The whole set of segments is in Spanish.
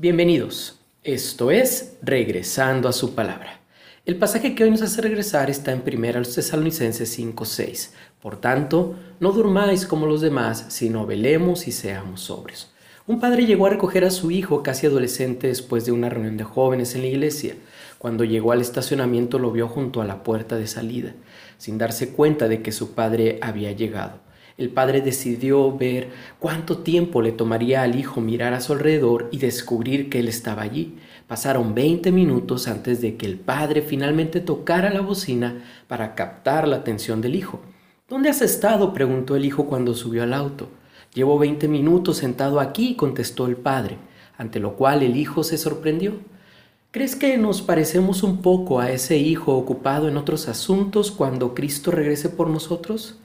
Bienvenidos. Esto es Regresando a su palabra. El pasaje que hoy nos hace regresar está en 1 Tesalonicenses 5:6. Por tanto, no durmáis como los demás, sino velemos y seamos sobrios. Un padre llegó a recoger a su hijo casi adolescente después de una reunión de jóvenes en la iglesia. Cuando llegó al estacionamiento lo vio junto a la puerta de salida, sin darse cuenta de que su padre había llegado. El padre decidió ver cuánto tiempo le tomaría al hijo mirar a su alrededor y descubrir que él estaba allí. Pasaron 20 minutos antes de que el padre finalmente tocara la bocina para captar la atención del hijo. ¿Dónde has estado? preguntó el hijo cuando subió al auto. Llevo 20 minutos sentado aquí, contestó el padre, ante lo cual el hijo se sorprendió. ¿Crees que nos parecemos un poco a ese hijo ocupado en otros asuntos cuando Cristo regrese por nosotros?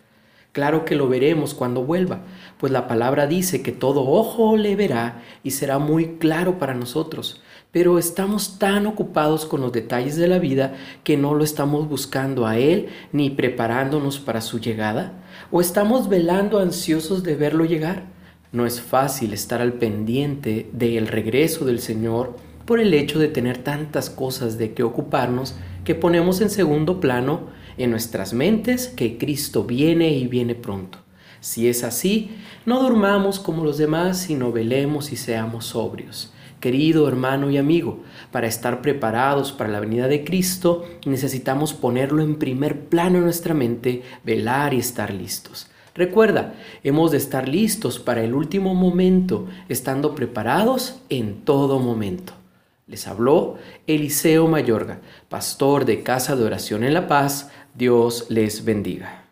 Claro que lo veremos cuando vuelva, pues la palabra dice que todo ojo le verá y será muy claro para nosotros. Pero estamos tan ocupados con los detalles de la vida que no lo estamos buscando a Él ni preparándonos para su llegada. ¿O estamos velando ansiosos de verlo llegar? No es fácil estar al pendiente del regreso del Señor por el hecho de tener tantas cosas de que ocuparnos que ponemos en segundo plano en nuestras mentes que Cristo viene y viene pronto. Si es así, no durmamos como los demás, sino velemos y seamos sobrios. Querido hermano y amigo, para estar preparados para la venida de Cristo, necesitamos ponerlo en primer plano en nuestra mente, velar y estar listos. Recuerda, hemos de estar listos para el último momento, estando preparados en todo momento. Les habló Eliseo Mayorga, pastor de Casa de Oración en La Paz. Dios les bendiga.